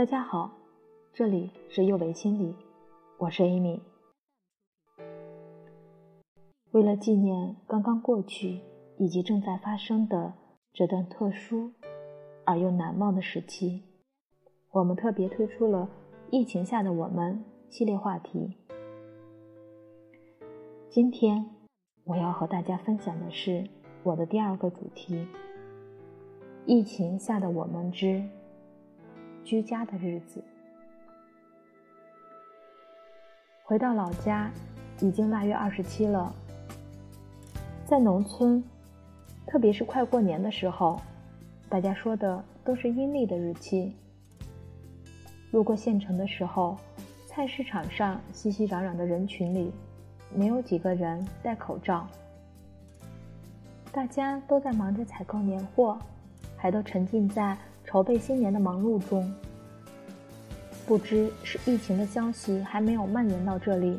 大家好，这里是幼为心理，我是 Amy。为了纪念刚刚过去以及正在发生的这段特殊而又难忘的时期，我们特别推出了“疫情下的我们”系列话题。今天我要和大家分享的是我的第二个主题：疫情下的我们之。居家的日子，回到老家已经腊月二十七了。在农村，特别是快过年的时候，大家说的都是阴历的日期。路过县城的时候，菜市场上熙熙攘攘的人群里，没有几个人戴口罩，大家都在忙着采购年货，还都沉浸在。筹备新年的忙碌中，不知是疫情的消息还没有蔓延到这里，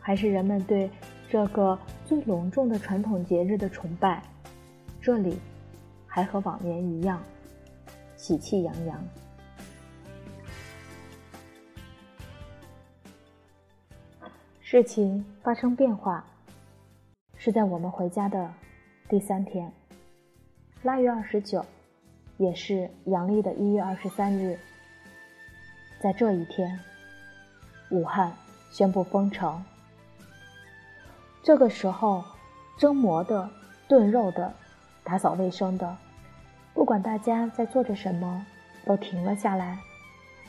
还是人们对这个最隆重的传统节日的崇拜，这里还和往年一样喜气洋洋。事情发生变化是在我们回家的第三天，腊月二十九。也是阳历的一月二十三日，在这一天，武汉宣布封城。这个时候，蒸馍的、炖肉的、打扫卫生的，不管大家在做着什么，都停了下来，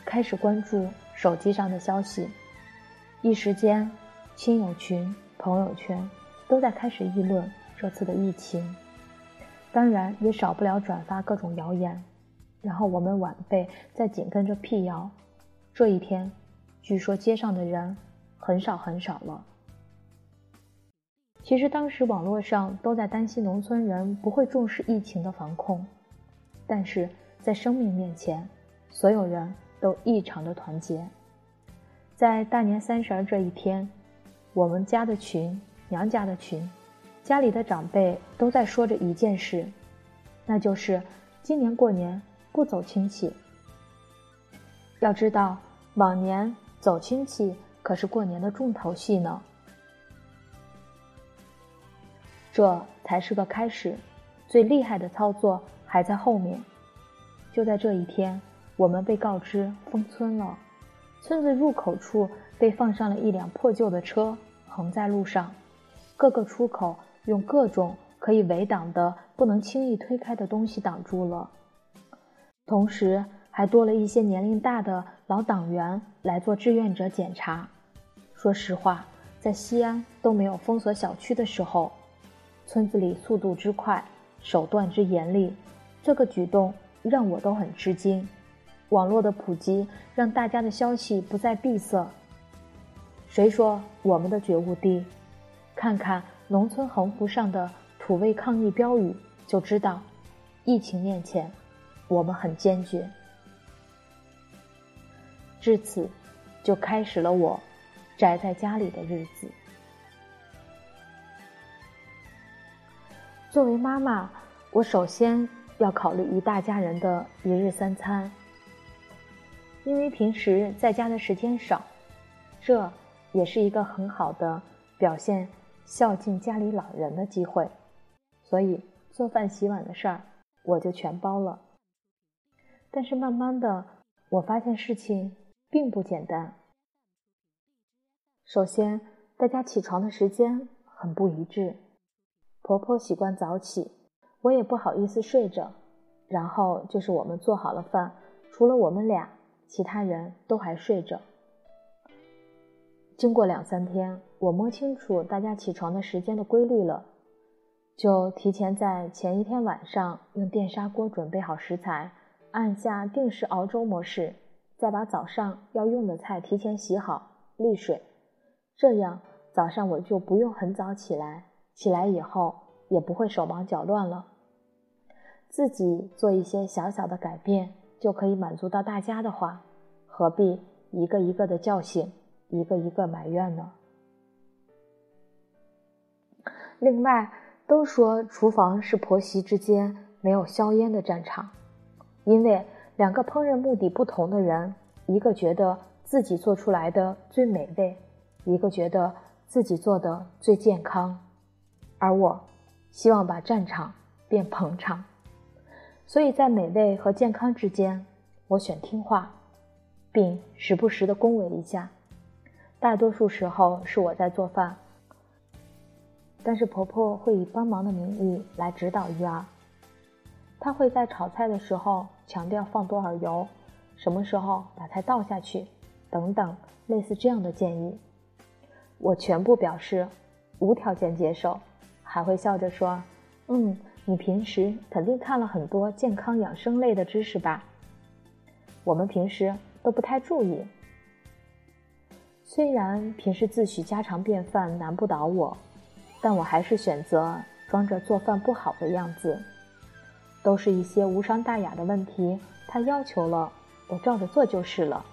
开始关注手机上的消息。一时间，亲友群、朋友圈都在开始议论这次的疫情。当然也少不了转发各种谣言，然后我们晚辈再紧跟着辟谣。这一天，据说街上的人很少很少了。其实当时网络上都在担心农村人不会重视疫情的防控，但是在生命面前，所有人都异常的团结。在大年三十这一天，我们家的群、娘家的群。家里的长辈都在说着一件事，那就是今年过年不走亲戚。要知道，往年走亲戚可是过年的重头戏呢。这才是个开始，最厉害的操作还在后面。就在这一天，我们被告知封村了，村子入口处被放上了一辆破旧的车，横在路上，各个出口。用各种可以围挡的、不能轻易推开的东西挡住了，同时还多了一些年龄大的老党员来做志愿者检查。说实话，在西安都没有封锁小区的时候，村子里速度之快、手段之严厉，这个举动让我都很吃惊。网络的普及让大家的消息不再闭塞。谁说我们的觉悟低？看看。农村横幅上的土味抗议标语，就知道，疫情面前，我们很坚决。至此，就开始了我宅在家里的日子。作为妈妈，我首先要考虑一大家人的一日三餐，因为平时在家的时间少，这也是一个很好的表现。孝敬家里老人的机会，所以做饭洗碗的事儿我就全包了。但是慢慢的，我发现事情并不简单。首先，大家起床的时间很不一致。婆婆习惯早起，我也不好意思睡着。然后就是我们做好了饭，除了我们俩，其他人都还睡着。经过两三天，我摸清楚大家起床的时间的规律了，就提前在前一天晚上用电砂锅准备好食材，按下定时熬粥模式，再把早上要用的菜提前洗好沥水，这样早上我就不用很早起来，起来以后也不会手忙脚乱了。自己做一些小小的改变就可以满足到大家的话，何必一个一个的叫醒？一个一个埋怨呢。另外，都说厨房是婆媳之间没有硝烟的战场，因为两个烹饪目的不同的人，一个觉得自己做出来的最美味，一个觉得自己做的最健康，而我希望把战场变捧场，所以在美味和健康之间，我选听话，并时不时的恭维一下。大多数时候是我在做饭，但是婆婆会以帮忙的名义来指导一二。她会在炒菜的时候强调放多少油，什么时候把菜倒下去，等等类似这样的建议，我全部表示无条件接受，还会笑着说：“嗯，你平时肯定看了很多健康养生类的知识吧？我们平时都不太注意。虽然平时自诩家常便饭难不倒我，但我还是选择装着做饭不好的样子。”都是一些无伤大雅的问题，他要求了，我照着做就是了，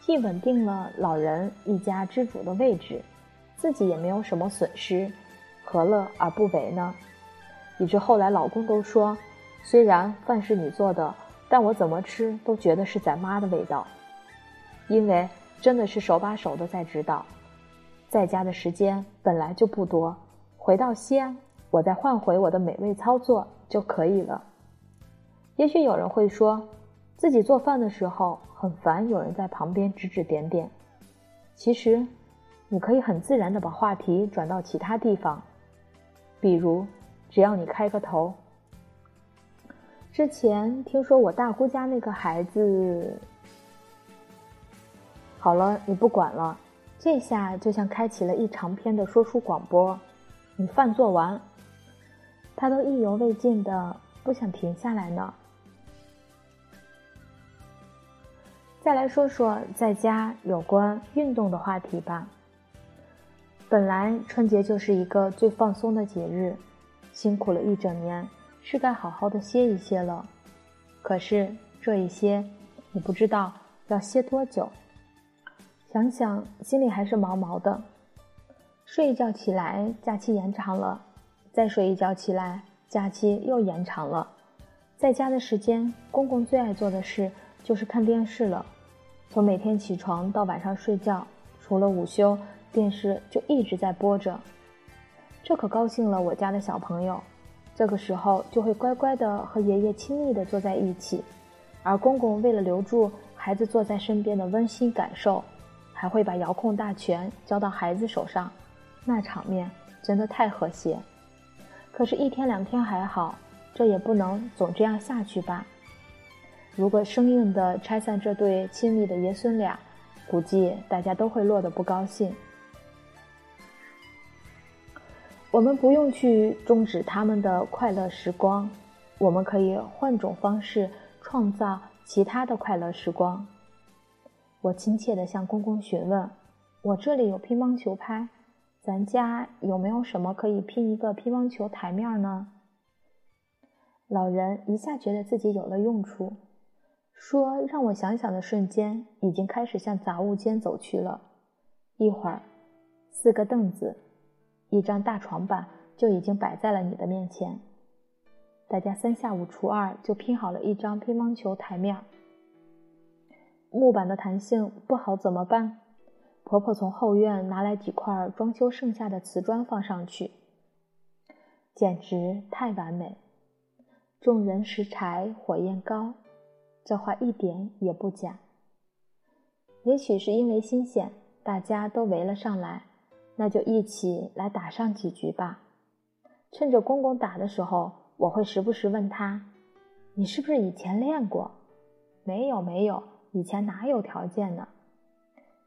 既稳定了老人一家之主的位置，自己也没有什么损失，何乐而不为呢？以致后来老公都说，虽然饭是你做的，但我怎么吃都觉得是咱妈的味道，因为真的是手把手的在指导，在家的时间本来就不多，回到西安，我再换回我的美味操作就可以了。也许有人会说，自己做饭的时候很烦，有人在旁边指指点点。其实，你可以很自然的把话题转到其他地方，比如，只要你开个头。之前听说我大姑家那个孩子，好了，你不管了，这下就像开启了一长篇的说书广播。你饭做完，他都意犹未尽的不想停下来呢。再来说说在家有关运动的话题吧。本来春节就是一个最放松的节日，辛苦了一整年，是该好好的歇一歇了。可是这一歇，你不知道要歇多久。想想心里还是毛毛的。睡一觉起来，假期延长了；再睡一觉起来，假期又延长了。在家的时间，公公最爱做的事。就是看电视了，从每天起床到晚上睡觉，除了午休，电视就一直在播着。这可高兴了我家的小朋友，这个时候就会乖乖的和爷爷亲密的坐在一起，而公公为了留住孩子坐在身边的温馨感受，还会把遥控大权交到孩子手上，那场面真的太和谐。可是，一天两天还好，这也不能总这样下去吧。如果生硬的拆散这对亲密的爷孙俩，估计大家都会落得不高兴。我们不用去终止他们的快乐时光，我们可以换种方式创造其他的快乐时光。我亲切地向公公询问：“我这里有乒乓球拍，咱家有没有什么可以拼一个乒乓球台面呢？”老人一下觉得自己有了用处。说让我想想的瞬间，已经开始向杂物间走去了。一会儿，四个凳子，一张大床板就已经摆在了你的面前。大家三下五除二就拼好了一张乒乓球台面。木板的弹性不好怎么办？婆婆从后院拿来几块装修剩下的瓷砖放上去，简直太完美。众人拾柴火焰高。这话一点也不假。也许是因为新鲜，大家都围了上来，那就一起来打上几局吧。趁着公公打的时候，我会时不时问他：“你是不是以前练过？”“没有，没有，以前哪有条件呢？”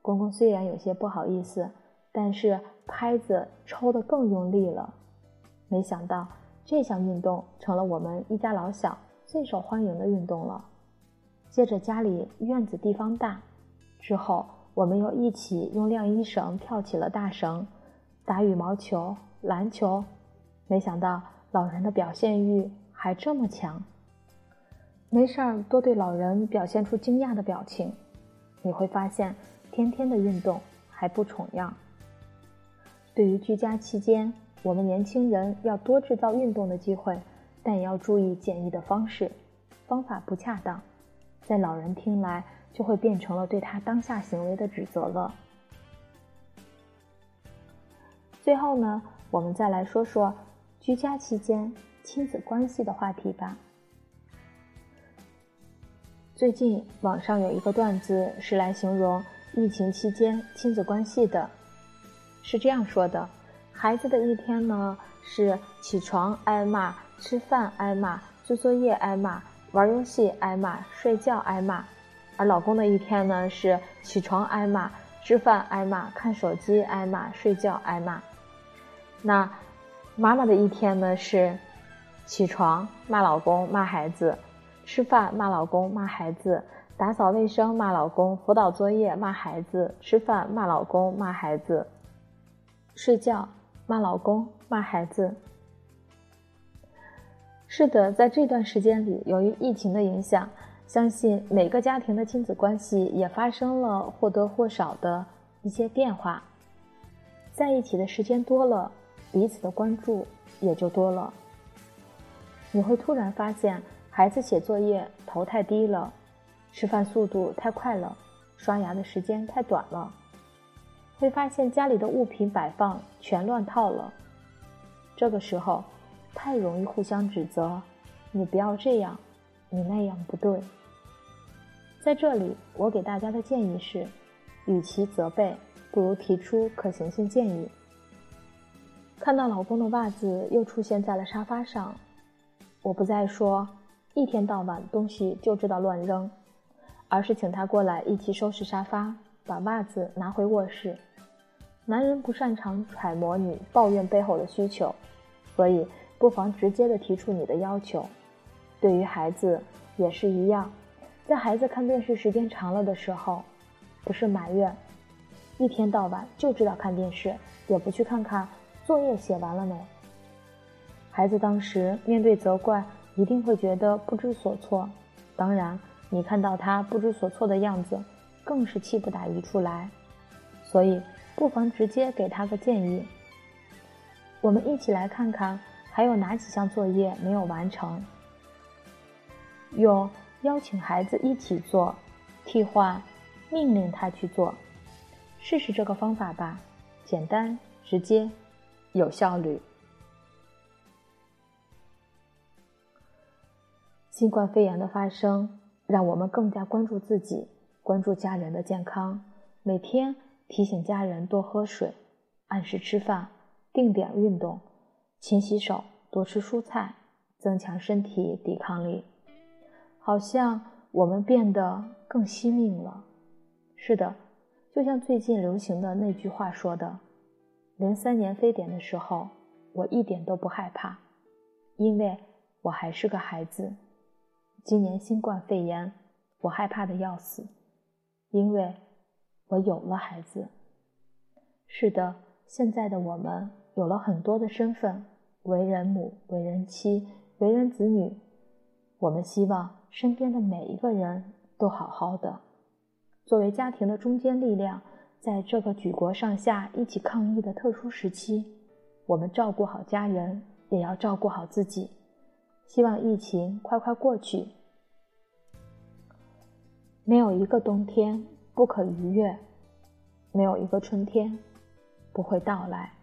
公公虽然有些不好意思，但是拍子抽得更用力了。没想到这项运动成了我们一家老小最受欢迎的运动了。接着家里院子地方大，之后我们又一起用晾衣绳跳起了大绳，打羽毛球、篮球。没想到老人的表现欲还这么强。没事儿，多对老人表现出惊讶的表情，你会发现天天的运动还不重样。对于居家期间，我们年轻人要多制造运动的机会，但也要注意简易的方式，方法不恰当。在老人听来就会变成了对他当下行为的指责了。最后呢，我们再来说说居家期间亲子关系的话题吧。最近网上有一个段子是来形容疫情期间亲子关系的，是这样说的：孩子的一天呢是起床挨骂、吃饭挨骂、做作业挨骂、玩游戏挨骂、睡觉挨骂；而老公的一天呢是起床挨骂、吃饭挨骂、看手机挨骂、睡觉挨骂。那妈妈的一天呢是起床骂老公骂孩子。吃饭骂老公骂孩子，打扫卫生骂老公，辅导作业骂孩子，吃饭骂老公骂孩子，睡觉骂老公骂孩子。是的，在这段时间里，由于疫情的影响，相信每个家庭的亲子关系也发生了或多或少的一些变化。在一起的时间多了，彼此的关注也就多了。你会突然发现。孩子写作业头太低了，吃饭速度太快了，刷牙的时间太短了。会发现家里的物品摆放全乱套了。这个时候，太容易互相指责，你不要这样，你那样不对。在这里，我给大家的建议是，与其责备，不如提出可行性建议。看到老公的袜子又出现在了沙发上，我不再说。一天到晚东西就知道乱扔，而是请他过来一起收拾沙发，把袜子拿回卧室。男人不擅长揣摩你抱怨背后的需求，所以不妨直接的提出你的要求。对于孩子也是一样，在孩子看电视时间长了的时候，不是埋怨，一天到晚就知道看电视，也不去看看作业写完了没。孩子当时面对责怪。一定会觉得不知所措，当然，你看到他不知所措的样子，更是气不打一处来。所以，不妨直接给他个建议。我们一起来看看还有哪几项作业没有完成，用邀请孩子一起做，替换命令他去做，试试这个方法吧，简单直接，有效率。新冠肺炎的发生，让我们更加关注自己，关注家人的健康。每天提醒家人多喝水，按时吃饭，定点运动，勤洗手，多吃蔬菜，增强身体抵抗力。好像我们变得更惜命了。是的，就像最近流行的那句话说的：“零三年非典的时候，我一点都不害怕，因为我还是个孩子。”今年新冠肺炎，我害怕的要死，因为我有了孩子。是的，现在的我们有了很多的身份，为人母、为人妻、为人子女。我们希望身边的每一个人都好好的。作为家庭的中坚力量，在这个举国上下一起抗疫的特殊时期，我们照顾好家人，也要照顾好自己。希望疫情快快过去。没有一个冬天不可逾越，没有一个春天不会到来。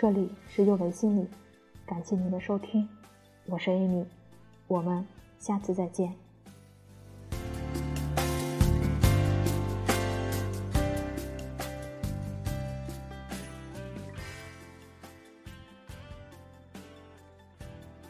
这里是幼为心理，感谢您的收听，我是 Amy，我们下次再见。